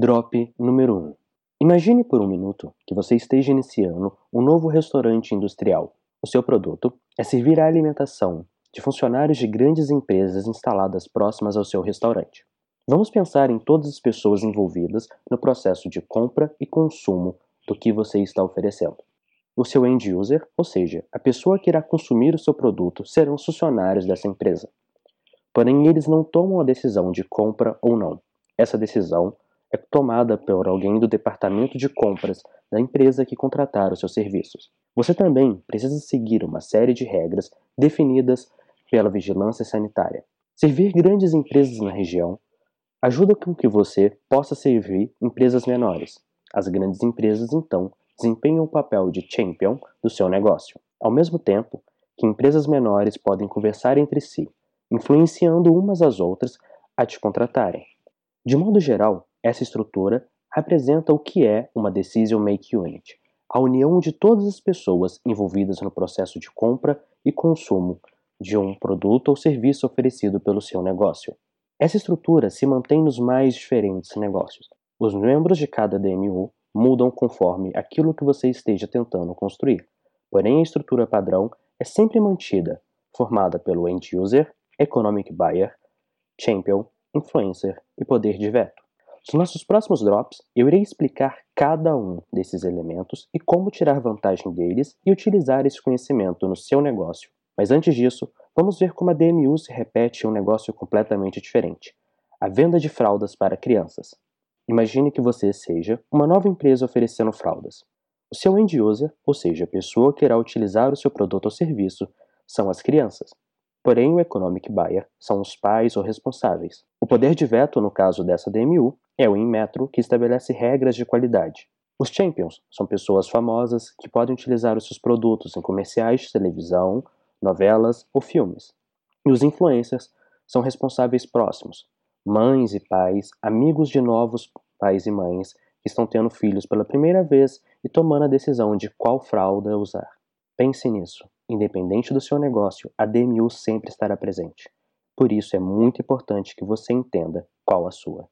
Drop número 1. Imagine por um minuto que você esteja iniciando um novo restaurante industrial. O seu produto é servir a alimentação de funcionários de grandes empresas instaladas próximas ao seu restaurante. Vamos pensar em todas as pessoas envolvidas no processo de compra e consumo do que você está oferecendo. O seu end user, ou seja, a pessoa que irá consumir o seu produto, serão os funcionários dessa empresa. Porém, eles não tomam a decisão de compra ou não. Essa decisão é tomada por alguém do departamento de compras da empresa que contratar os seus serviços. Você também precisa seguir uma série de regras definidas pela vigilância sanitária. Servir grandes empresas na região ajuda com que você possa servir empresas menores. As grandes empresas, então, desempenham o papel de champion do seu negócio, ao mesmo tempo que empresas menores podem conversar entre si, influenciando umas às outras a te contratarem. De modo geral, essa estrutura representa o que é uma Decision Make Unit, a união de todas as pessoas envolvidas no processo de compra e consumo de um produto ou serviço oferecido pelo seu negócio. Essa estrutura se mantém nos mais diferentes negócios. Os membros de cada DMU mudam conforme aquilo que você esteja tentando construir, porém a estrutura padrão é sempre mantida, formada pelo End User, Economic Buyer, Champion influencer e poder de veto. Nos nossos próximos drops, eu irei explicar cada um desses elementos e como tirar vantagem deles e utilizar esse conhecimento no seu negócio. Mas antes disso, vamos ver como a DMU se repete em um negócio completamente diferente: a venda de fraldas para crianças. Imagine que você seja uma nova empresa oferecendo fraldas. O seu end user, ou seja, a pessoa que irá utilizar o seu produto ou serviço, são as crianças. Porém, o economic buyer são os pais ou responsáveis. O poder de veto, no caso dessa DMU, é o Inmetro, que estabelece regras de qualidade. Os champions são pessoas famosas que podem utilizar os seus produtos em comerciais, televisão, novelas ou filmes. E os influencers são responsáveis próximos, mães e pais, amigos de novos pais e mães que estão tendo filhos pela primeira vez e tomando a decisão de qual fralda usar. Pense nisso. Independente do seu negócio, a DMU sempre estará presente. Por isso é muito importante que você entenda qual a sua.